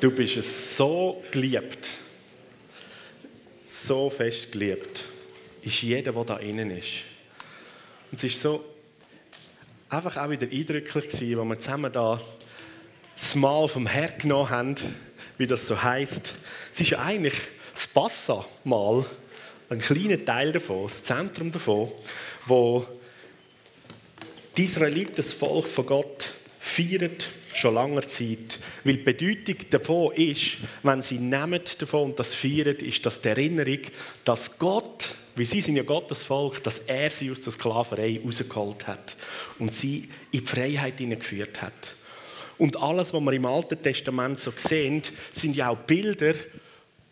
Du bist so geliebt, so fest geliebt, ist jeder, der da innen ist. Und es ist so einfach auch wieder eindrücklich als wir zusammen da das Mal vom Herr genommen haben, wie das so heißt. Es ist ja eigentlich das Passa-Mal, ein kleiner Teil davon, das Zentrum davon, wo die Israeliten, das Volk von Gott, feiert schon langer Zeit. Weil die Bedeutung davon ist, wenn sie nehmen davon und das feiern, ist das die Erinnerung, dass Gott, wie sie sind ja Gottes Volk, dass er sie aus der Sklaverei rausgeholt hat und sie in die Freiheit geführt hat. Und alles, was wir im Alten Testament so sehen, sind ja auch Bilder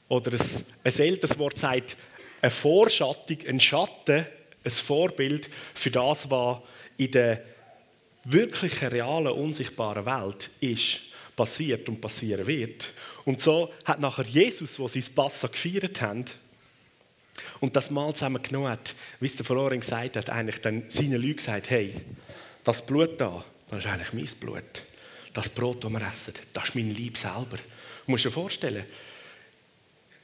oder ein, ein älteres Wort sagt, eine Vorschattung, ein Schatten, ein Vorbild für das, was in der wirklichen, realen, unsichtbaren Welt ist, passiert und passieren wird. Und so hat nachher Jesus, wo sie das Passa gefeiert haben, und das Mal zusammen genommen hat, wie es der Verloren gesagt hat, eigentlich dann seinen Leuten gesagt, hey, das Blut da, das ist eigentlich mein Blut. Das Brot, das wir essen, das ist mein Lieb selber. Du musst dir vorstellen,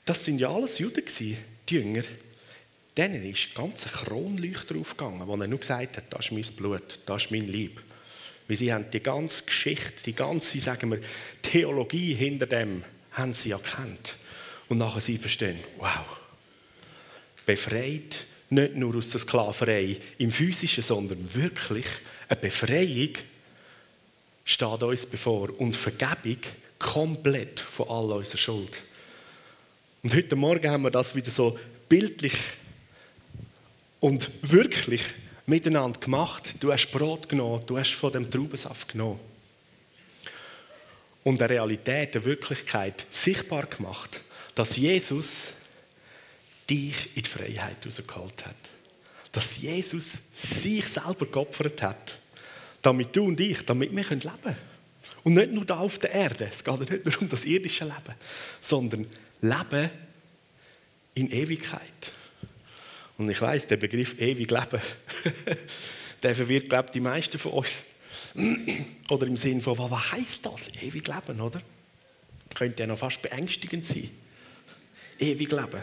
das sind ja alles Juden die Jünger. Denen ist ganz ein Kronleuchter aufgegangen, wo er nur gesagt hat, das ist mein Blut, das ist mein Lieb. Weil sie haben die ganze Geschichte, die ganze, sagen wir, Theologie hinter dem, haben sie erkannt. Und nachher sie verstehen, wow, befreit nicht nur aus der Sklaverei im Physischen, sondern wirklich eine Befreiung steht uns bevor und Vergebung komplett von all unserer Schuld. Und heute Morgen haben wir das wieder so bildlich und wirklich miteinander gemacht. Du hast Brot genommen, du hast von dem Traubensaft genommen. Und eine Realität, eine Wirklichkeit sichtbar gemacht, dass Jesus dich in die Freiheit herausgeholt hat. Dass Jesus sich selber geopfert hat, damit du und ich, damit wir leben können. Und nicht nur da auf der Erde, es geht nicht nur um das irdische Leben, sondern Leben in Ewigkeit. Und ich weiß, der Begriff ewig Leben, der verwirrt, glaube ich, die meisten von uns. oder im Sinn von, was heißt das? Ewig Leben, oder? Könnte ja noch fast beängstigend sein. Ewig Leben.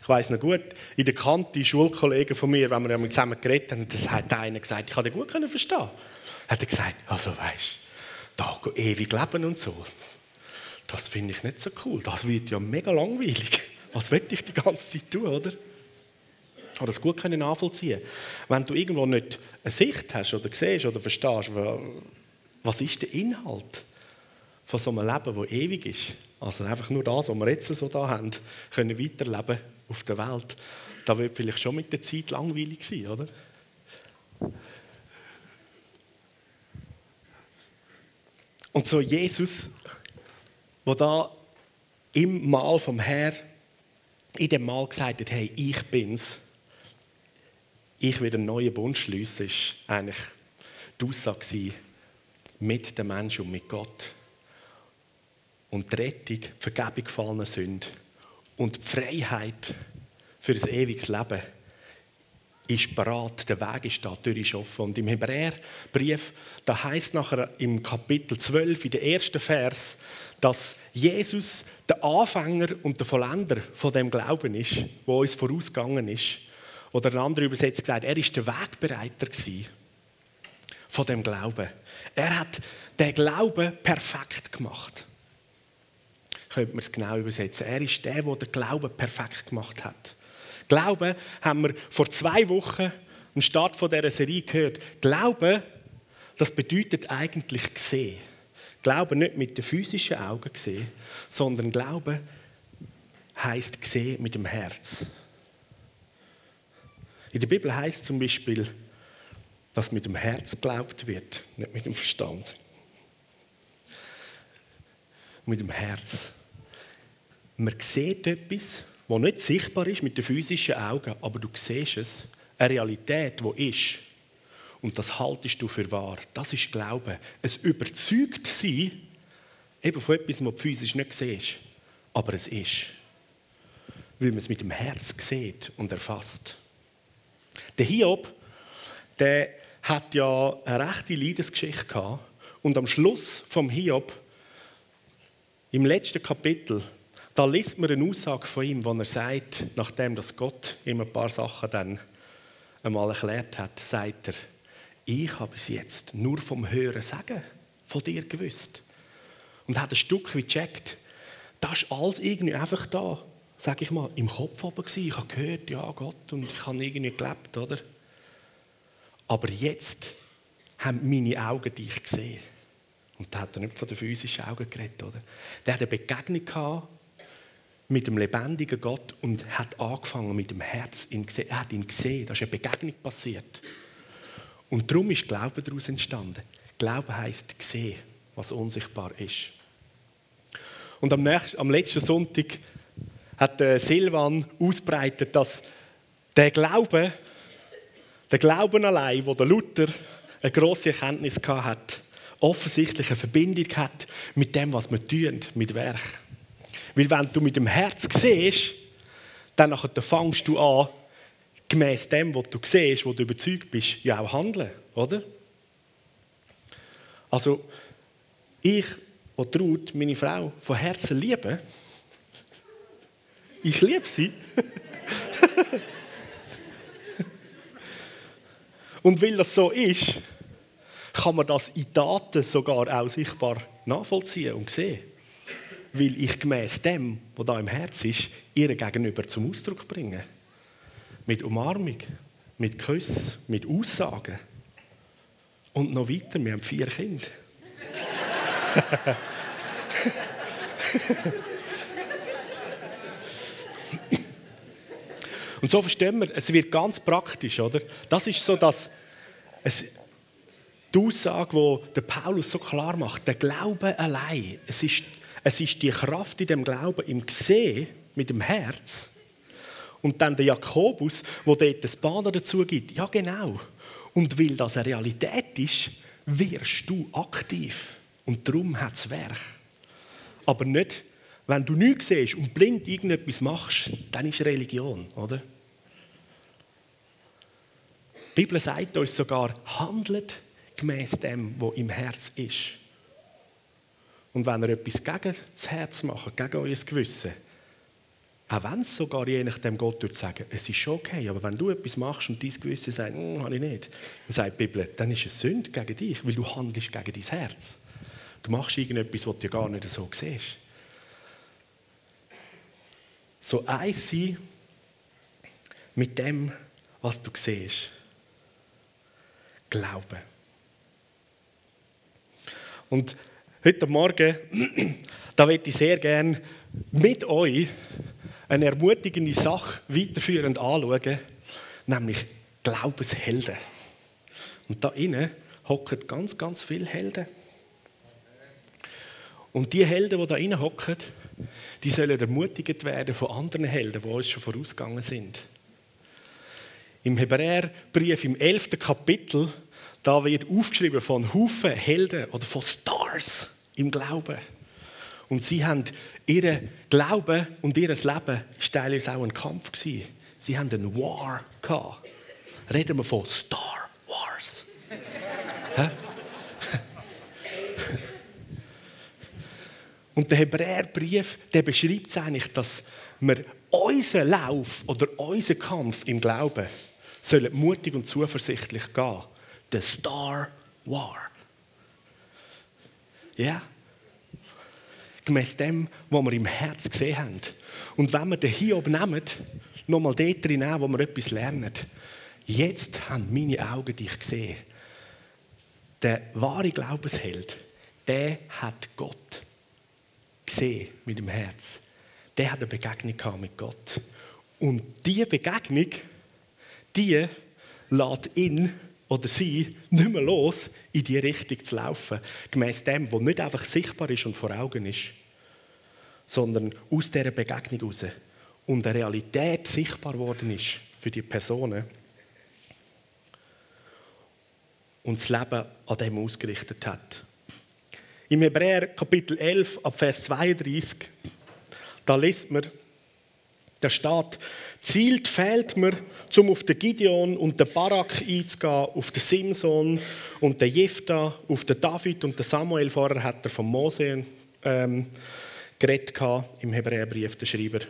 Ich weiß noch gut, in der Kante, Schulkollegen von mir, wenn wir ja zusammen geredet haben, das hat einer gesagt, ich habe den gut verstehen. Hat er gesagt, also weißt, da ewig leben und so, das finde ich nicht so cool. Das wird ja mega langweilig. Was will ich die ganze Zeit tun, oder? Habe das gut nachvollziehen. Wenn du irgendwo nicht eine Sicht hast oder siehst oder verstehst, was ist der Inhalt von so einem Leben, das ewig ist, also einfach nur das, was wir jetzt so da haben, können weiterleben auf der Welt, da wird vielleicht schon mit der Zeit langweilig sein, oder? Und so Jesus, wo da im Mahl vom Herr in dem Mal gesagt hat, hey, ich bin's, ich will einen neuen Bund schließen, ist eigentlich die Aussage mit dem Menschen und mit Gott. Und die Rettung, die Vergebung gefallener Sünden und die Freiheit für ein ewiges Leben ist bereit, der Weg ist da, die Tür ist offen. Und im Hebräerbrief, da heißt nachher im Kapitel 12, in der ersten Vers, dass Jesus der Anfänger und der Vollender von dem Glauben ist, wo uns vorausgegangen ist. Oder ein anderer übersetzt gesagt, er ist der Wegbereiter von dem Glauben. Er hat den Glauben perfekt gemacht. Könnte man es genau übersetzen. Er ist der, der den Glauben perfekt gemacht hat. Glauben haben wir vor zwei Wochen am Start dieser Serie gehört. Glauben, das bedeutet eigentlich sehen. Glauben nicht mit den physischen Augen sehen, sondern Glauben heißt sehen mit dem Herz. In der Bibel heißt zum Beispiel, dass mit dem Herz geglaubt wird, nicht mit dem Verstand. Mit dem Herz. Man sieht etwas, was nicht sichtbar ist mit den physischen Augen, aber du siehst es. Eine Realität, die ist. Und das haltest du für wahr. Das ist Glauben. Es überzeugt sie eben von etwas, was du physisch nicht siehst. Aber es ist. Weil man es mit dem Herz sieht und erfasst. Der Hiob, der hat ja eine rechte Leidensgeschichte gehabt. Und am Schluss vom Hiob Im letzten Kapitel, da liest man eine Aussage von ihm, wo er sagt, nachdem das Gott ihm ein paar Sachen dann einmal erklärt hat, sagt er, ich habe bis jetzt nur vom Hören sagen von dir gewusst. Und hat ein Stück wie gecheckt, das ist alles irgendwie einfach da, sage ich mal, im Kopf oben gewesen. Ich habe gehört, ja Gott, und ich habe irgendwie gelebt, oder? Aber jetzt haben meine Augen dich gesehen. Und da hat er nicht von den physischen Augen geredet, oder? Der hat eine Begegnung gehabt mit dem lebendigen Gott und hat angefangen mit dem Herz ihn gesehen. Er hat ihn gesehen, da ist eine Begegnung passiert. Und darum ist Glaube daraus entstanden. Glaube heißt sehen, was unsichtbar ist. Und am, nächsten, am letzten Sonntag hat Silvan ausbreitet, dass der Glaube, der Glauben allein, wo der Luther eine große Erkenntnis hat, offensichtlich eine Verbindung hat mit dem, was wir tun, mit Werk. Weil wenn du mit dem Herz siehst, dann fängst du an, gemäß dem, was du siehst, wo du überzeugt bist, ja auch handeln, oder? Also, ich, der Traut, meine Frau von Herzen liebe, ich liebe sie. Und weil das so ist, kann man das in Daten sogar auch sichtbar nachvollziehen und sehen. Weil ich gemäß dem, was da im Herz ist, ihr gegenüber zum Ausdruck bringe. Mit Umarmung, mit Küssen, mit Aussagen. Und noch weiter, wir haben vier Kinder. Und so verstehen wir, es wird ganz praktisch, oder? Das ist so, dass es, die Aussage, die der Paulus so klar macht, der Glaube allein, es ist, es ist die Kraft in dem Glauben im Gesehen, mit dem Herz. Und dann der Jakobus, wo dort das Bahn dazu gibt. Ja, genau. Und weil das eine Realität ist, wirst du aktiv. Und darum hat es Werk. Aber nicht, wenn du nichts siehst und blind irgendetwas machst, dann ist Religion, oder? Die Bibel sagt uns sogar, handelt gemäß dem, was im Herz ist. Und wenn ihr etwas gegen das Herz macht, gegen euer Gewissen, auch wenn es sogar je nachdem Gott würde sagen, es ist schon okay, aber wenn du etwas machst und dein Gewissen sagt, hm, habe ich nicht, dann sagt die Bibel, dann ist es Sünde gegen dich, weil du handelst gegen dein Herz. Du machst irgendetwas, was du gar nicht so siehst. So eins sein mit dem, was du siehst. Glauben. Und heute Morgen, da möchte ich sehr gerne mit euch eine ermutigende Sache weiterführend anschauen, nämlich Glaubenshelden. Und da innen hocken ganz, ganz viele Helden. Und die Helden, die da innen hocken, die sollen ermutigt werden von anderen Helden, die uns schon vorausgegangen sind. Im Hebräerbrief im 11. Kapitel, da wird aufgeschrieben von Haufen Helden oder von Stars im Glauben. Und sie haben ihren Glauben und ihr Leben ist teilweise auch ein Kampf gewesen. Sie haben einen War gehabt. Reden wir von Star Wars. und der Hebräerbrief, der beschreibt es eigentlich, dass wir unseren Lauf oder unseren Kampf im Glauben sollen mutig und zuversichtlich gehen. The Star War. Ja? Gemäß dem, was wir im Herz gesehen haben. Und wenn wir den Hiob nehmen, nochmal dort drin wo wir etwas lernen. Jetzt haben meine Augen dich gesehen. Der wahre Glaubensheld, der hat Gott gesehen mit dem Herz. Der hat eine Begegnung mit Gott. Und diese Begegnung, die lässt ihn oder sie nicht mehr los, in die Richtung zu laufen. Gemäß dem, was nicht einfach sichtbar ist und vor Augen ist, sondern aus dieser Begegnung heraus und eine Realität sichtbar worden ist für die Personen und das Leben an dem ausgerichtet hat. Im Hebräer Kapitel 11 ab Vers 32, da liest man, der Staat zielt fehlt mir, um auf den Gideon und den Barak einzugehen, auf den Simson und den Jephtha, auf den David und den Samuel. Vorher hat er von Mose ähm, geredet im Hebräerbrief, der Schreiber.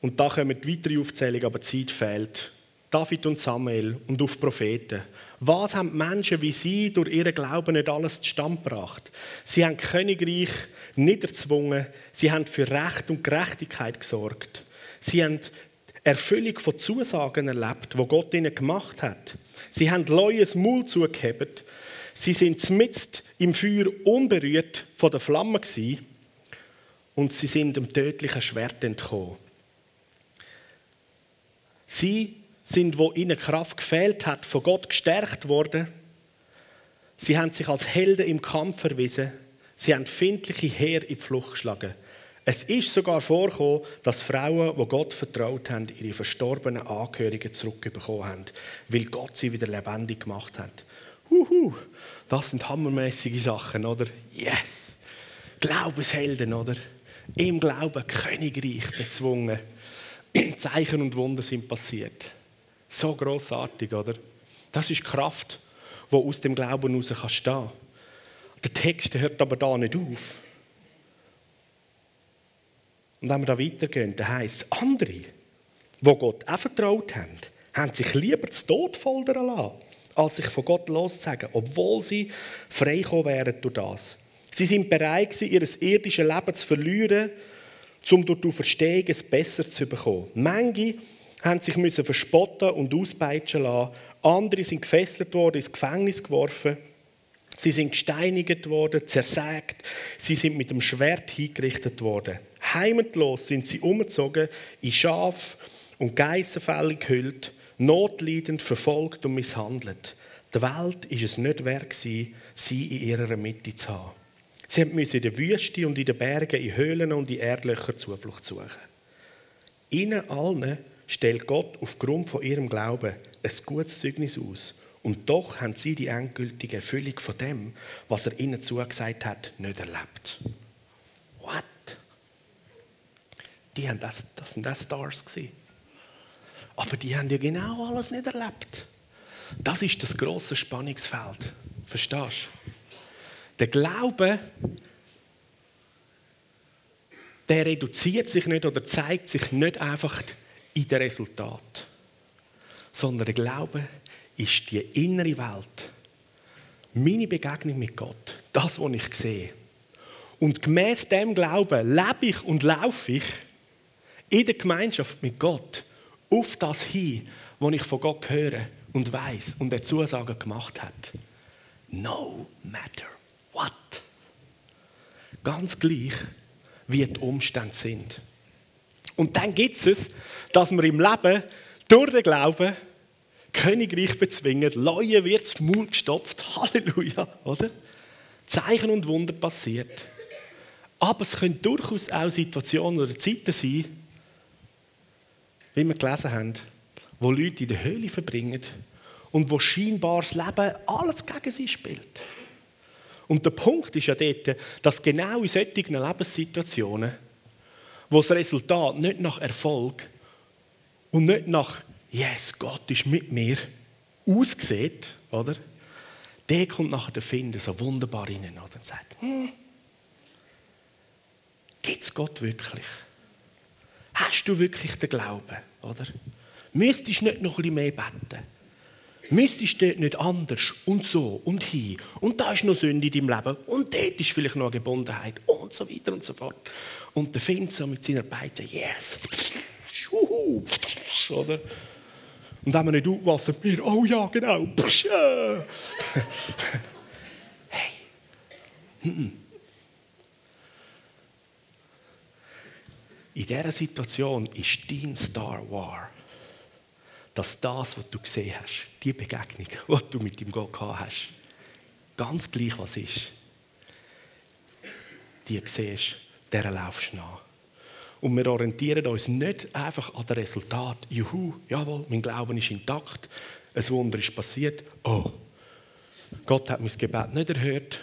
Und da kommen die weitere Aufzählung, aber die Zeit fehlt. David und Samuel und auf Propheten. Was haben die Menschen wie sie durch ihren Glauben nicht alles zustande gebracht? Sie haben Königreich niederzwungen, sie haben für Recht und Gerechtigkeit gesorgt. Sie haben Erfüllung von Zusagen erlebt, wo Gott ihnen gemacht hat. Sie haben Leues Maul zugehebt. Sie sind mitten im Feuer unberührt von der Flamme gewesen, und sie sind dem tödlichen Schwert entkommen. Sie sind, wo ihnen Kraft gefehlt hat, von Gott gestärkt worden. Sie haben sich als Helden im Kampf erwiesen. Sie haben findliche Heer in die Flucht geschlagen. Es ist sogar vorgekommen, dass Frauen, die Gott vertraut haben, ihre verstorbenen Angehörigen zurückbekommen haben, weil Gott sie wieder lebendig gemacht hat. Huhu, das sind hammermäßige Sachen, oder? Yes! Glaubenshelden, oder? Im Glauben Königreich bezwungen. Zeichen und Wunder sind passiert. So großartig, oder? Das ist Kraft, die aus dem Glauben heraus kann stehen. Der Text hört aber da nicht auf. Und wenn wir da weitergehen, dann heisst es, andere, die Gott auch vertraut haben, haben sich lieber zu Tod foltern lassen, als sich von Gott loszusagen, obwohl sie freikommen wären durch das. Sie sind bereit, ihr irdisches Leben zu verlieren, um durch die Verstehung es besser zu bekommen. Manche haben sich müssen verspotten und auspeitschen lassen. Andere sind gefesselt worden, ins Gefängnis geworfen. Sie sind gesteinigt worden, zersägt. Sie sind mit dem Schwert hingerichtet worden. Heimatlos sind sie umgezogen, in Schaf und Geissenfälle gehüllt, notleidend, verfolgt und misshandelt. Die Welt ist es nicht wert, sie in ihrer Mitte zu haben. Sie mussten in der Wüste und in den Bergen, in Höhlen und in Erdlöchern Zuflucht suchen. Ihnen allen stellt Gott aufgrund von ihrem Glauben ein gutes Zeugnis aus. Und doch haben sie die endgültige Erfüllung von dem, was er ihnen zugesagt hat, nicht erlebt. What? Die haben das, das sind das Stars gewesen. Aber die haben ja genau alles nicht erlebt. Das ist das große Spannungsfeld. Verstehst du? Der Glaube, der reduziert sich nicht oder zeigt sich nicht einfach in den Resultat, sondern der Glaube ist die innere Welt, meine Begegnung mit Gott, das, was ich sehe. Und gemäß dem Glauben lebe ich und laufe ich in der Gemeinschaft mit Gott auf das hin, was ich von Gott höre und weiß und der Zusagen gemacht hat. No matter what. Ganz gleich, wie die Umstände sind. Und dann gibt es, dass wir im Leben durch den Glauben Königreich bezwingen, Leute wird das Maul gestopft, Halleluja, oder? Zeichen und Wunder passiert. Aber es können durchaus auch Situationen oder Zeiten sein, wie wir gelesen haben, wo Leute in der Höhle verbringen und wo scheinbar das Leben alles gegen sie spielt. Und der Punkt ist ja dort, dass genau in solchen Lebenssituationen wo das Resultat nicht nach Erfolg und nicht nach Yes, Gott ist mit mir aussieht, oder? Der kommt nachher der Finder so wunderbar rein oder? und sagt, hm, gibt es Gott wirklich? Hast du wirklich den Glauben, oder? Müsstest du nicht noch ein bisschen mehr beten? Müsstest du nicht anders und so und hin und da ist noch Sünde in deinem Leben und dort ist vielleicht noch eine Gebundenheit und so weiter und so fort. Und der Feind so mit seiner Peitsche, yes, Schuhu. oder? Und wenn man nicht aufpassen, wir, oh ja, genau, hey, in dieser Situation ist dein Star War dass das, was du gesehen hast, die Begegnung, die du mit dem Gott gehabt hast, ganz gleich was ist, die siehst, der laufst du nach. Und wir orientieren uns nicht einfach an dem Resultat. Juhu, jawohl, mein Glauben ist intakt, ein Wunder ist passiert. Oh, Gott hat mein Gebet nicht erhört,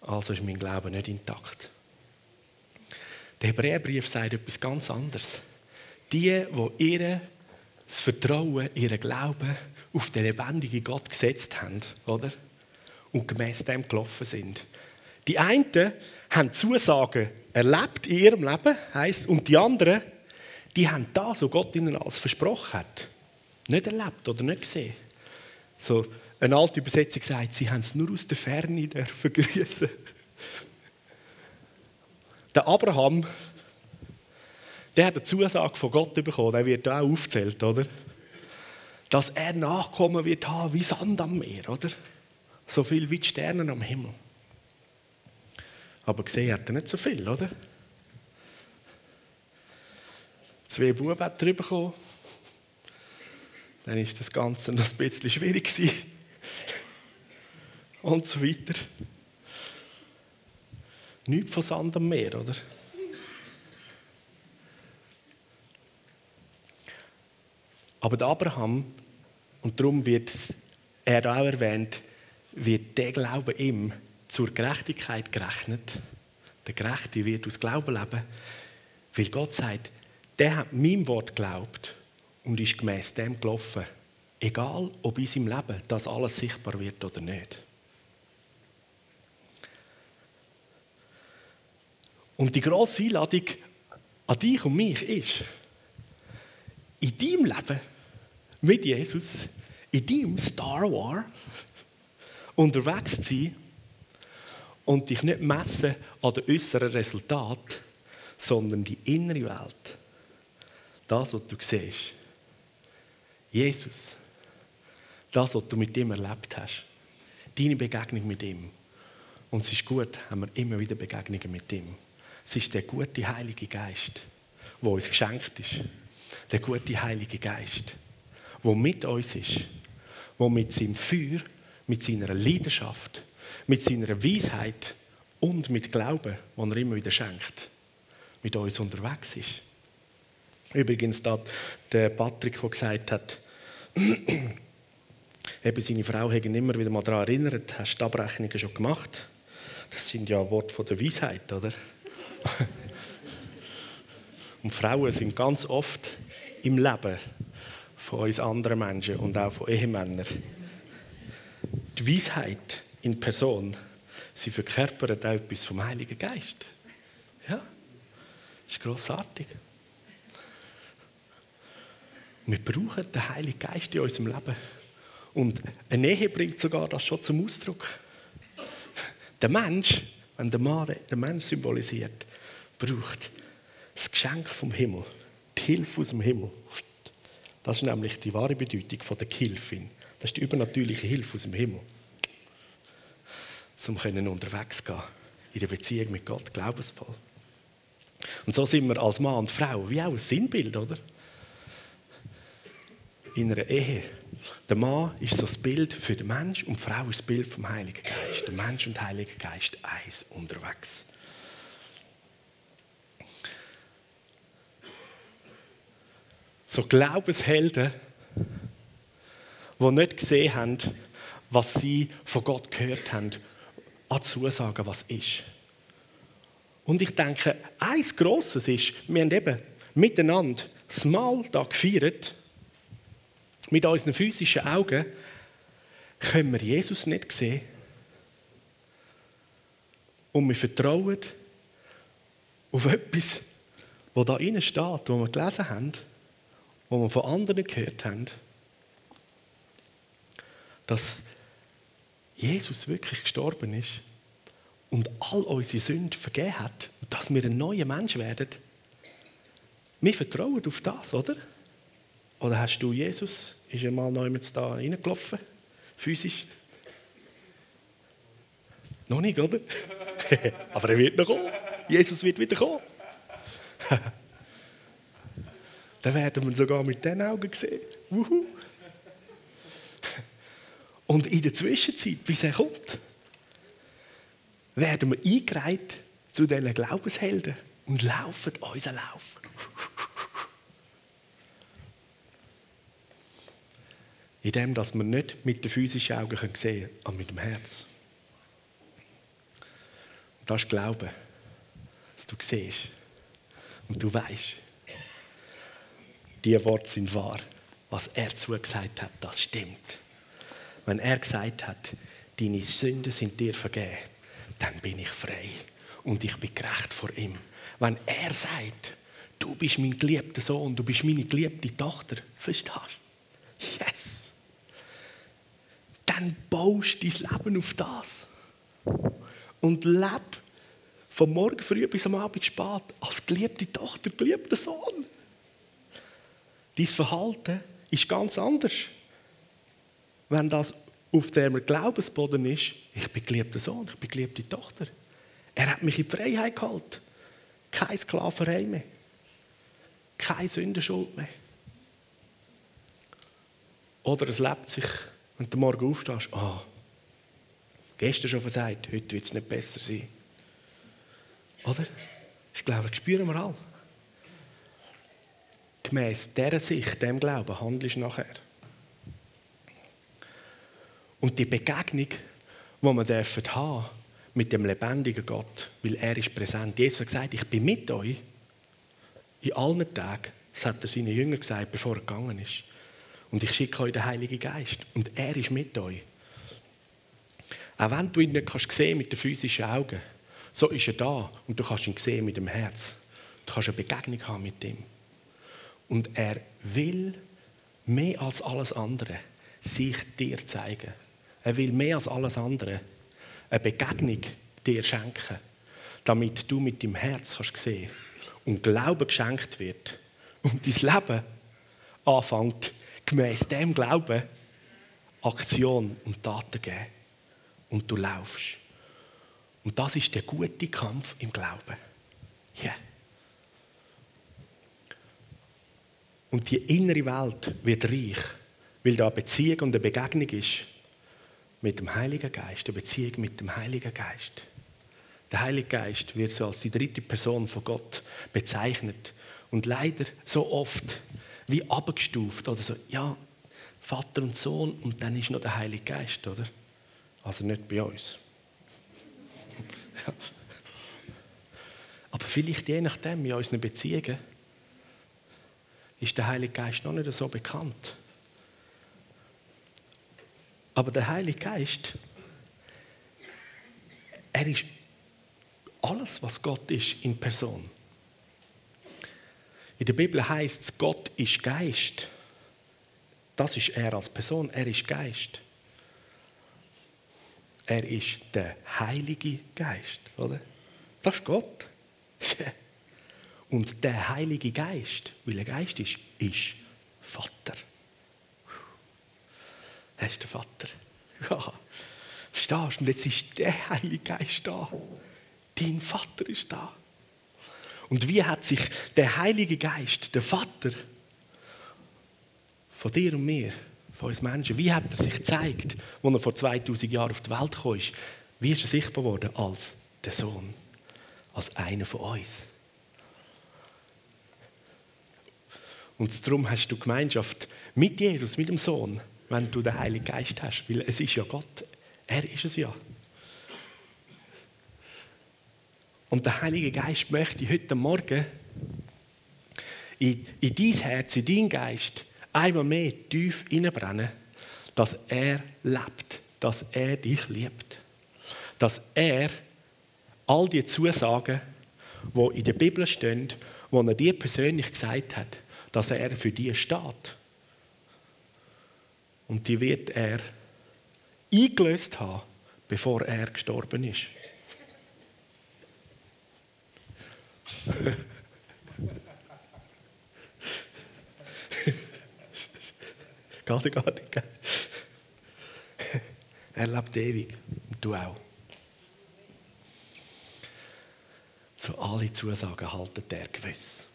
also ist mein Glauben nicht intakt. Der Hebräerbrief sagt etwas ganz anderes. Die, die ihre das Vertrauen, ihren Glauben auf den lebendigen Gott gesetzt haben, oder? Und gemäß dem gelaufen sind. Die einen haben Zusagen erlebt in ihrem Leben, heisst, und die anderen, die haben das, was Gott ihnen als versprochen hat, nicht erlebt oder nicht gesehen. So, eine alte Übersetzung sagt, sie haben es nur aus der Ferne dürfen grüßen. Der Abraham, der hat eine Zusage von Gott bekommen, der wird auch aufgezählt, oder? Dass er Nachkommen wird haben wie Sand am Meer, oder? So viel wie die Sterne am Himmel. Aber gesehen hat er nicht so viel, oder? Zwei Buben hat er bekommen. Dann ist das Ganze noch ein bisschen schwierig gewesen. Und so weiter. Nichts von Sand am Meer, oder? Aber der Abraham, und darum wird er auch erwähnt, wird der Glaube ihm zur Gerechtigkeit gerechnet. Der Gerechte wird aus Glauben leben, weil Gott sagt, der hat meinem Wort geglaubt und ist gemäß dem gelaufen. Egal, ob in seinem Leben das alles sichtbar wird oder nicht. Und die grosse Einladung an dich und mich ist, in deinem Leben mit Jesus, in deinem Star War, unterwegs zu sein und dich nicht messen an den äußeren Resultat, sondern die innere Welt. Das, was du siehst. Jesus. Das, was du mit ihm erlebt hast. Deine Begegnung mit ihm. Und es ist gut, haben wir immer wieder Begegnungen mit ihm. Es ist der gute Heilige Geist, der uns geschenkt ist. Der gute Heilige Geist, der mit uns ist. Der mit seinem Feuer, mit seiner Leidenschaft, mit seiner Weisheit und mit Glauben, den er immer wieder schenkt, mit uns unterwegs ist. Übrigens, da der Patrick, der gesagt hat, eben seine Frau hat ihn immer wieder mal daran erinnert, hast du Abrechnungen schon gemacht? Das sind ja Worte von der Weisheit, oder? Und Frauen sind ganz oft im Leben von uns anderen Menschen und auch von Ehemännern die Weisheit in Person, sie verkörpert auch etwas vom Heiligen Geist. Ja, das ist grossartig. Wir brauchen den Heiligen Geist in unserem Leben. Und eine Ehe bringt sogar das schon zum Ausdruck. Der Mensch, wenn der Mann den Mensch symbolisiert, braucht das Geschenk vom Himmel, die Hilfe aus dem Himmel. Das ist nämlich die wahre Bedeutung von der Hilfe. Das ist die übernatürliche Hilfe aus dem Himmel. Um unterwegs zu gehen in der Beziehung mit Gott, glaubensvoll. Und so sind wir als Mann und Frau wie auch ein Sinnbild, oder? In einer Ehe. Der Mann ist so das Bild für den Mensch und die Frau ist das Bild vom Heiligen Geist. Der Mensch und der Heilige Geist eins unterwegs. So Glaubenshelden, die nicht gesehen haben, was sie von Gott gehört haben, an Zusagen, was ist. Und ich denke, eins Grosses ist, wir haben eben miteinander das Mal da gefeiert, mit unseren physischen Augen, können wir Jesus nicht sehen. Und wir vertrauen auf etwas, was da innen steht, was wir gelesen haben wo wir von anderen gehört haben, dass Jesus wirklich gestorben ist und all unsere Sünden vergeben hat und dass wir ein neuer Mensch werden. Wir vertrauen auf das, oder? Oder hast du Jesus, ist er mal neu mit da reingelaufen, physisch? Noch nicht, oder? Aber er wird noch kommen. Jesus wird wieder kommen. dann werden wir sogar mit den Augen sehen. Wuhu. Und in der Zwischenzeit, bis er kommt, werden wir eingereiht zu diesen Glaubenshelden und laufen unseren Lauf. In dem, dass wir nicht mit den physischen Augen sehen können, aber mit dem Herz. Das ist Glauben, dass du siehst und du weißt, die Worte sind wahr. Was er zugesagt hat, das stimmt. Wenn er gesagt hat, deine Sünden sind dir vergeben, dann bin ich frei und ich bin gerecht vor ihm. Wenn er sagt, du bist mein geliebter Sohn, du bist meine geliebte Tochter, verstehst du? Yes! Dann baust du dein Leben auf das. Und leb von morgen früh bis am Abend spät als geliebte Tochter, geliebter Sohn. Dein Verhalten ist ganz anders. Wenn das auf dem Glaubensboden ist, ich bin geliebter Sohn, ich bin geliebte Tochter. Er hat mich in die Freiheit gehalten. Keine Sklaverei mehr. Keine Sündenschuld mehr. Oder es lebt sich, wenn du morgen aufstehst, oh, gestern schon versagt, heute wird es nicht besser sein. Oder? Ich glaube, das spüren wir alle. Gemäss dieser Sicht, dem Glauben, handelst du nachher. Und die Begegnung, die dürfen haben mit dem lebendigen Gott, weil er ist präsent. Jesus hat gesagt, ich bin mit euch in allen Tagen. Das hat er seinen Jüngern gesagt, bevor er gegangen ist. Und ich schicke euch den Heiligen Geist. Und er ist mit euch. Auch wenn du ihn nicht kannst sehen mit den physischen Augen, so ist er da und du kannst ihn sehen mit dem Herz. Du kannst eine Begegnung haben mit ihm. Und er will mehr als alles andere sich dir zeigen. Er will mehr als alles andere eine Begegnung dir schenken, damit du mit dem Herz kannst sehen und Glauben geschenkt wird und dein Leben anfängt gemäß dem Glauben Aktion und Taten geben und du laufst. Und das ist der gute Kampf im Glauben. Yeah. Und die innere Welt wird reich, weil da eine Beziehung und eine Begegnung ist mit dem Heiligen Geist, eine Beziehung mit dem Heiligen Geist. Der Heilige Geist wird so als die dritte Person von Gott bezeichnet und leider so oft wie abgestuft oder so, ja, Vater und Sohn und dann ist noch der Heilige Geist, oder? Also nicht bei uns. Aber vielleicht je nachdem in unseren Beziehungen ist der Heilige Geist noch nicht so bekannt. Aber der Heilige Geist, er ist alles, was Gott ist, in Person. In der Bibel heißt es, Gott ist Geist. Das ist er als Person. Er ist Geist. Er ist der Heilige Geist, oder? Das ist Gott. Und der Heilige Geist, weil er Geist ist, ist Vater. Er ist der Vater. Ja, verstehst du? Und jetzt ist der Heilige Geist da. Dein Vater ist da. Und wie hat sich der Heilige Geist, der Vater, von dir und mir, von uns Menschen, wie hat er sich gezeigt, als er vor 2000 Jahren auf die Welt kam? Wie ist er sichtbar geworden? Als der Sohn, als einer von uns. Und darum hast du Gemeinschaft mit Jesus, mit dem Sohn, wenn du den Heiligen Geist hast. Weil es ist ja Gott. Er ist es ja. Und der Heilige Geist möchte heute Morgen in, in dein Herz, in dein Geist einmal mehr tief hineinbrennen, dass er lebt, dass er dich liebt. Dass er all die Zusagen, die in der Bibel stehen, die er dir persönlich gesagt hat, dass er für dich steht. Und die wird er eingelöst haben, bevor er gestorben ist. Geht gar nicht. Er lebt ewig und du auch. So alle Zusagen halten er gewiss.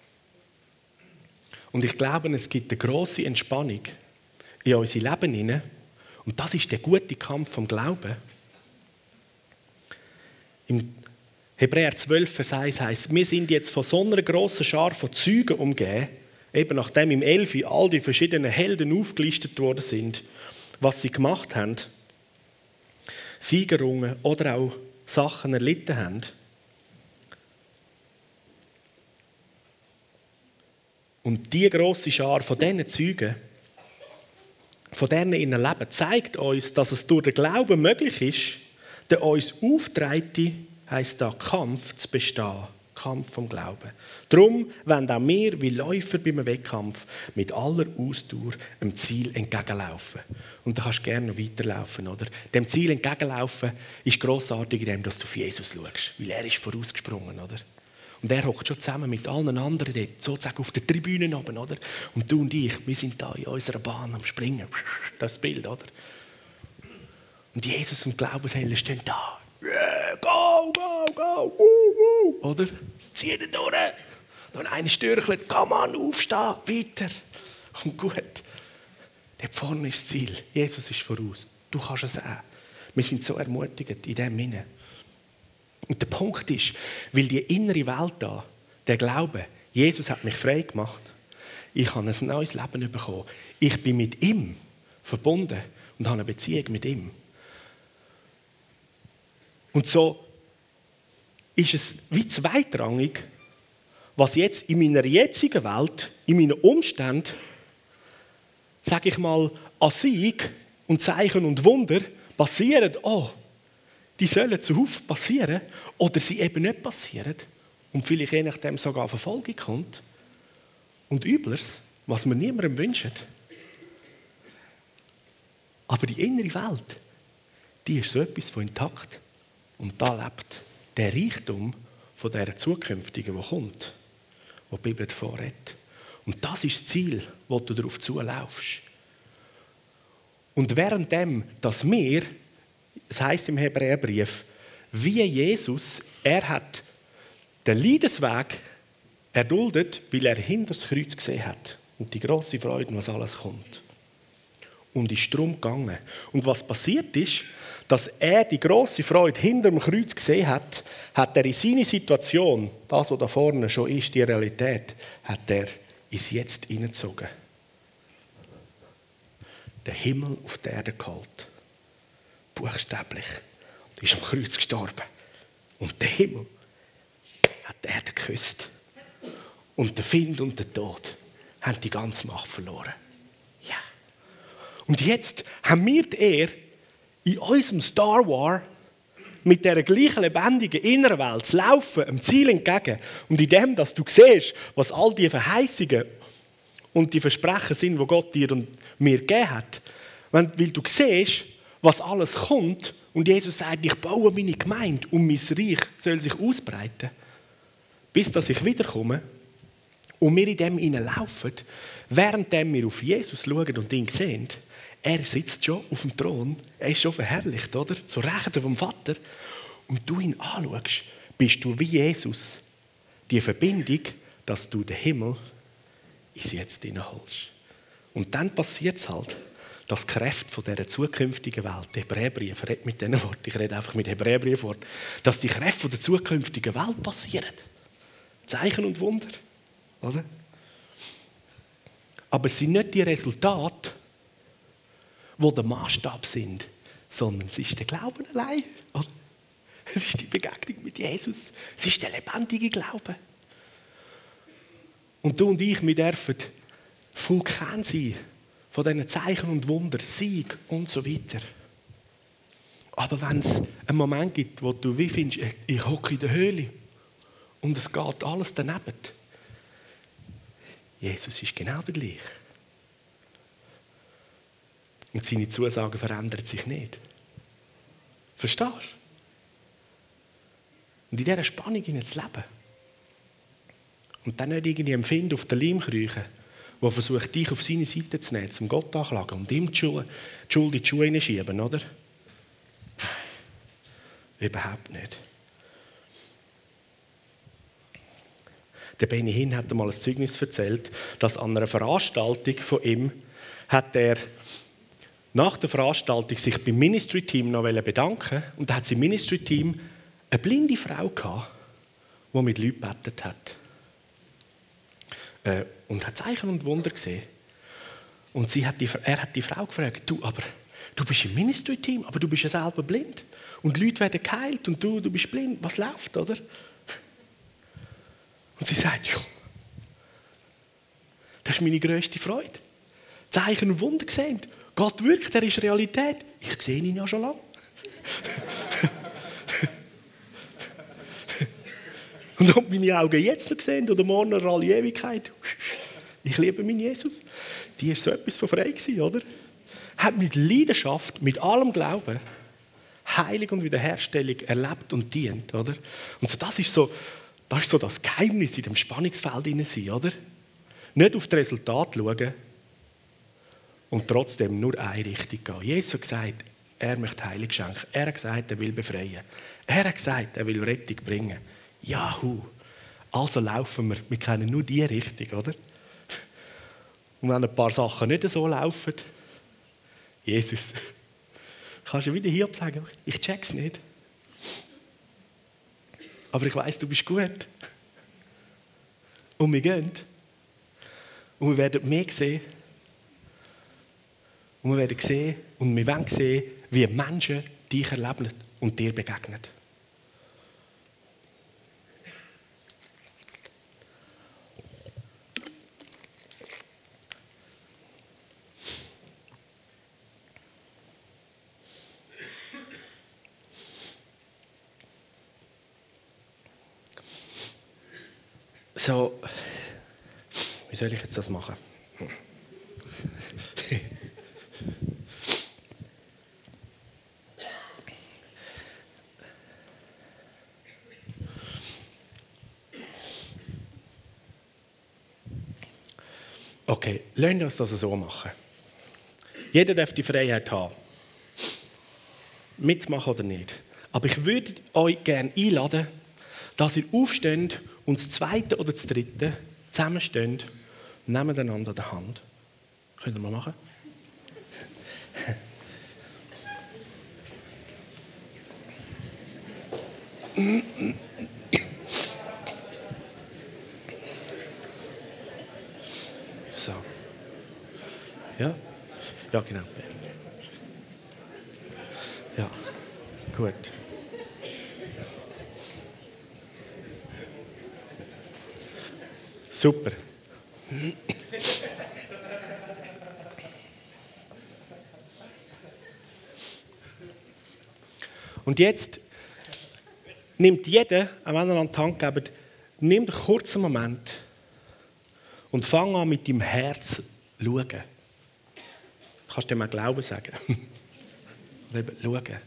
Und ich glaube, es gibt eine große Entspannung in unser Leben hinein. Und das ist der gute Kampf vom Glauben. Im Hebräer 12, Vers 1 heißt, wir sind jetzt von so einer grossen Schar von Zeugen umgeben, eben nachdem im Elfi all die verschiedenen Helden aufgelistet worden sind, was sie gemacht haben, Siegerungen oder auch Sachen erlitten haben. Und die große Schar von diesen Zeugen, von denen in Leben, zeigt uns, dass es durch den Glauben möglich ist, der uns auftreite, heisst da Kampf zu bestehen. Kampf vom Glauben. Darum wollen auch wir, wie Läufer beim Wettkampf, mit aller Ausdauer dem Ziel entgegenlaufen. Und da kannst du gerne noch weiterlaufen, oder? Dem Ziel entgegenlaufen ist grossartig, indem du auf Jesus schaust, weil er ist vorausgesprungen, oder? Und er hockt schon zusammen mit allen anderen dort, sozusagen auf der Tribüne oben, oder? Und du und ich, wir sind da in unserer Bahn am Springen. Das Bild, oder? Und Jesus und Glaubenshelden stehen da. Yeah, go, go, go, woo, woo. Oder? Zieh ihn durch. Noch ein Stürchlet, komm an, aufstehen, weiter. Und gut. Dort vorne ist das Ziel. Jesus ist voraus. Du kannst es auch. Wir sind so ermutigend in dem Sinne. Und der Punkt ist, weil die innere Welt da, der Glaube, Jesus hat mich frei gemacht, ich habe ein neues Leben bekommen. Ich bin mit ihm verbunden und habe eine Beziehung mit ihm. Und so ist es wie zweitrangig, was jetzt in meiner jetzigen Welt, in meinen Umständen, sage ich mal, an Sieg und Zeichen und Wunder passieren. Oh, die sollen zuhauf passieren oder sie eben nicht passieren und vielleicht je nachdem sogar Verfolgung kommt. Und Übles, was wir niemandem wünschen. Aber die innere Welt, die ist so etwas von intakt. Und da lebt der Reichtum von der zukünftigen, die kommt, wo die Bibel redet. Und das ist das Ziel, wo du darauf zulaufst. Und währenddem, dass wir es heißt im Hebräerbrief, wie Jesus, er hat den Leidensweg erduldet, weil er hinter das Kreuz gesehen hat und die große Freude, was alles kommt. Und ist drum gegangen. Und was passiert ist, dass er die große Freude hinter dem Kreuz gesehen hat, hat er in seine Situation, das, was da vorne schon ist, die Realität, hat er ins Jetzt hineingezogen. Den Himmel auf die Erde geholt buchstäblich, und ist am Kreuz gestorben. Und der Himmel hat die Erde geküsst. Und der Find und der Tod haben die ganze Macht verloren. Ja. Und jetzt haben wir die Ehre, in unserem Star Wars mit dieser gleichen lebendigen inneren Welt zu laufen, dem Ziel entgegen. Und in dem, dass du siehst, was all die Verheißungen und die Versprechen sind, die Gott dir und mir gegeben hat. Weil du siehst, was alles kommt. Und Jesus sagt, ich baue meine Gemeinde und mein Reich soll sich ausbreiten, bis dass ich wiederkomme und wir in dem laufen, während wir auf Jesus schauen und ihn sehen. Er sitzt schon auf dem Thron, er ist schon verherrlicht, oder? Zur Rechten vom Vater. Und du ihn anschaust, bist du wie Jesus. Die Verbindung, dass du den Himmel ins Jetzt hineinholst. Und dann passiert es halt dass die Kräfte von dieser zukünftigen Welt, Hebräerbrief, redet mit diesen Worten, ich rede einfach mit Hebräerbrief Wort, dass die Kräfte von der zukünftigen Welt passieren. Zeichen und Wunder. Oder? Aber es sind nicht die Resultate, die der Maßstab sind, sondern es ist der Glauben allein. Oder? Es ist die Begegnung mit Jesus. Es ist der lebendige Glaube. Und du und ich, wir dürfen Vulkan sein von diesen Zeichen und Wunder, Sieg und so weiter. Aber wenn es einen Moment gibt, wo du wie findest, ich hocke in der Höhle und es geht alles daneben, Jesus ist genau der gleiche. Und seine Zusagen verändern sich nicht. Verstehst du? Und in dieser Spannung zu leben. Und dann nicht irgendwie empfinden, auf den Leim kriechen der versucht, dich auf seine Seite zu nehmen, zum Gott anklagen und ihm die, Schuld in die Schuhe hineinschieben, oder? Überhaupt nicht. Der Benny Hinn hat einmal ein Zeugnis erzählt, dass an einer Veranstaltung von ihm hat er nach der Veranstaltung sich beim Ministry-Team noch bedanken und da hat sein Ministry-Team eine blinde Frau gehabt, die mit Leuten gebetet hat äh, und hat Zeichen und Wunder gesehen. Und sie hat die, er hat die Frau gefragt, du, aber du bist im Ministry-Team, aber du bist ja selber blind. Und Leute werden geheilt und du, du bist blind. Was läuft, oder? Und sie sagt, ja, das ist meine grösste Freude. Zeichen und Wunder gesehen. Gott wirkt, er ist Realität. Ich sehe ihn ja schon lange. Und ob meine Augen jetzt noch sehen oder morgen oder alle Ewigkeit, ich liebe meinen Jesus. Die war so etwas von frei, oder? Hat mit Leidenschaft, mit allem Glauben, Heilung und Wiederherstellung erlebt und dient, oder? Und so, das ist so, das ist so das Geheimnis in dem Spannungsfeld sein, oder? Nicht auf das Resultat schauen und trotzdem nur eine Richtung gehen. Jesus hat gesagt, er möchte Heilung schenken. Er hat gesagt, er will befreien. Er hat gesagt, er will Rettung bringen. Jahu. Also laufen wir. Wir kennen nur die Richtung, oder? Und wenn ein paar Sachen nicht so laufen, Jesus, kannst du wieder hier sagen, ich check's nicht. Aber ich weiß, du bist gut. Und wir gehen. Und wir werden mehr sehen. Und wir werden sehen und wir werden sehen, wie Menschen dich erleben und dir begegnen. So, wie soll ich jetzt das machen? Okay, lasst uns das so machen. Jeder darf die Freiheit haben. Mitmachen oder nicht. Aber ich würde euch gerne einladen, dass ihr aufsteht und das zweite oder das dritte zusammenstehen und nebeneinander die Hand. Könnt ihr mal machen? So. Ja? Ja, genau. Ja, gut. Super. Und jetzt nimmt jeder, auch wenn er an die Hand gibt, nimmt einen kurzen Moment und fang an mit deinem Herz zu schauen. Du kannst dem auch Glauben sagen. Oder eben schauen.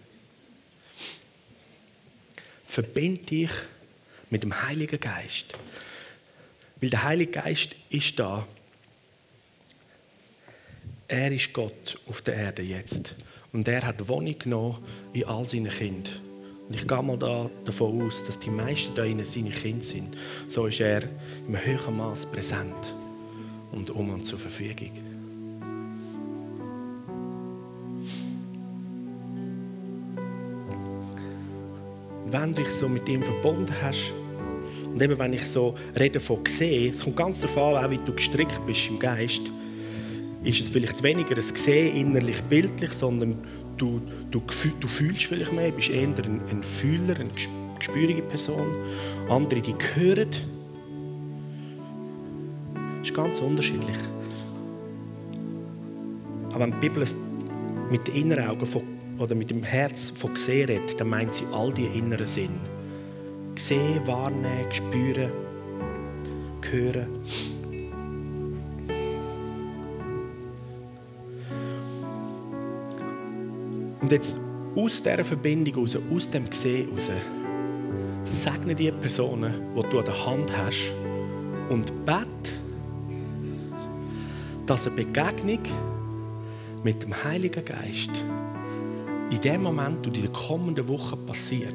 Verbind dich mit dem Heiligen Geist. Weil der Heilige Geist ist da. Er ist Gott auf der Erde jetzt. Und er hat Wohnung genommen in all seinen Kindern. Und ich gehe mal da davon aus, dass die meisten da innen seine Kinder sind. So ist er im höheren Maß präsent und um und zur Verfügung. Wenn du dich so mit ihm verbunden hast, und eben wenn ich so rede von sehen, es kommt ganz darauf an, auch wie du gestrickt bist im Geist, ist es vielleicht weniger ein Sehen innerlich bildlich, sondern du, du, du fühlst vielleicht mehr, bist eher ein, ein Fühler, eine gespürige Person. Andere, die hören. Das ist ganz unterschiedlich. Aber wenn die Bibel mit den inneren Augen von, oder mit dem Herz von gesehen redet, dann meint sie all die inneren Sinn. Sehen, wahrnehmen, spüren, hören. Und jetzt aus dieser Verbindung raus, aus dem Gesehen raus, segne die Personen, die du an der Hand hast und bete, dass eine Begegnung mit dem Heiligen Geist in dem Moment und in der kommenden Woche passiert.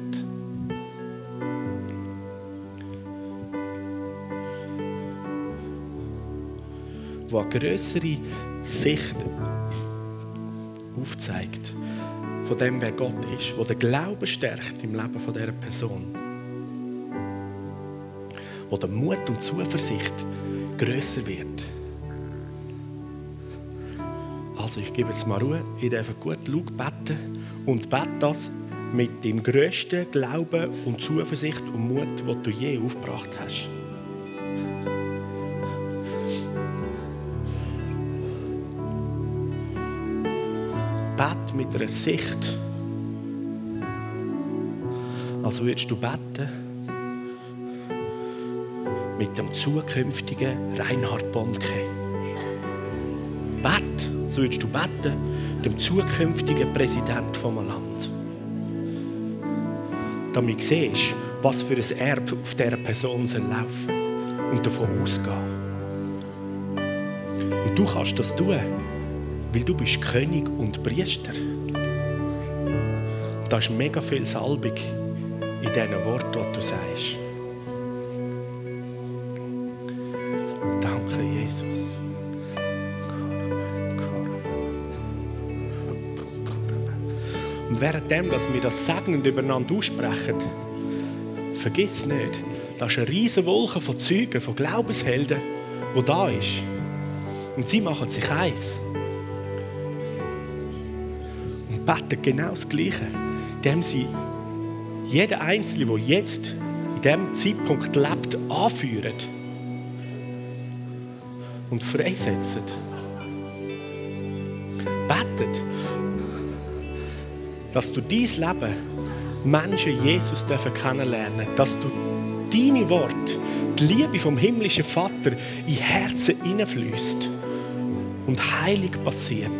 Wo eine größere Sicht aufzeigt von dem, wer Gott ist, wo der Glaube stärkt im Leben von dieser Person. Wo der Mut und Zuversicht größer wird. Also ich gebe jetzt mal Ruhe, ich darf gut laut beten und bete das mit dem grössten Glauben und Zuversicht und Mut, den du je aufgebracht hast. Mit einer Sicht, als würdest du beten mit dem zukünftigen Reinhard Bonke. Bet, so würdest du beten, dem zukünftigen Präsident vom Land. Damit siehst, was für ein Erbe auf dieser Person soll laufen und davon ausgehen. Und du kannst das tun, weil du bist König und Priester. Da ist mega viel Salbung in diesen Worten, die du sagst. Danke, Jesus. Und währenddem, dass wir das segnend übereinander aussprechen, vergiss nicht, da ist eine riesige Wolke von Zeugen, von Glaubenshelden, die da ist. Und sie machen sich eins. Beten genau das Gleiche, indem sie jeden Einzelnen, der jetzt in diesem Zeitpunkt lebt, anführen und freisetzen. Betet, dass du dein Leben Menschen Jesus kennenlernen dürfen, dass du deine Worte, die Liebe vom himmlischen Vater in Herzen hineinfließt und Heilung passiert.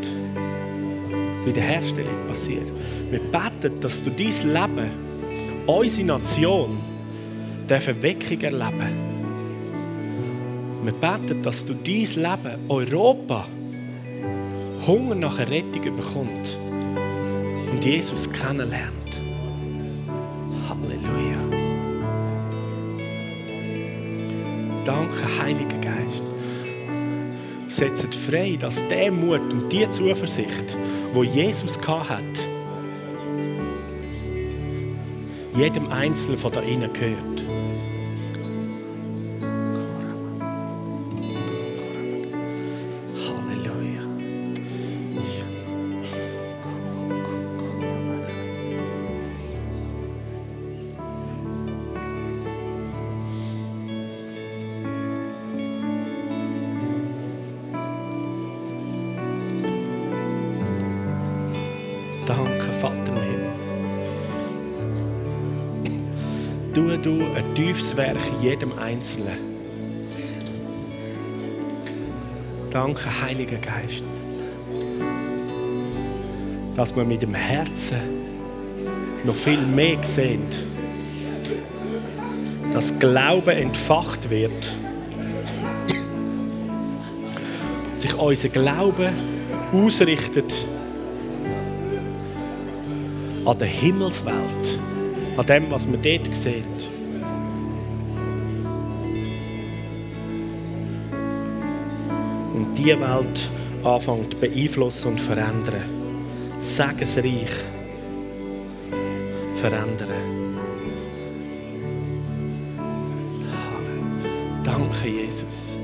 Wiederherstellung passiert. Wir beten, dass du dein Leben, unsere Nation, der Verweckung erleben. Wir beten, dass du dein Leben, Europa, Hunger nach Errettung bekommt und Jesus kennenlernt. Halleluja. Danke, Heiliger Geist. Setzt frei, dass der Mut und die Zuversicht, wo Jesus hat, jedem Einzelnen von da innen gehört. Werk in jedem Einzelnen. Danke, Heiliger Geist. Dass wir mit dem Herzen noch viel mehr sehen. Dass Glaube entfacht wird. Sich unser Glaube ausrichtet an der Himmelswelt, an dem, was wir dort sehen. Diese Welt anfängt beeinflussen und verändern. Segensreich verändern. Danke, Jesus.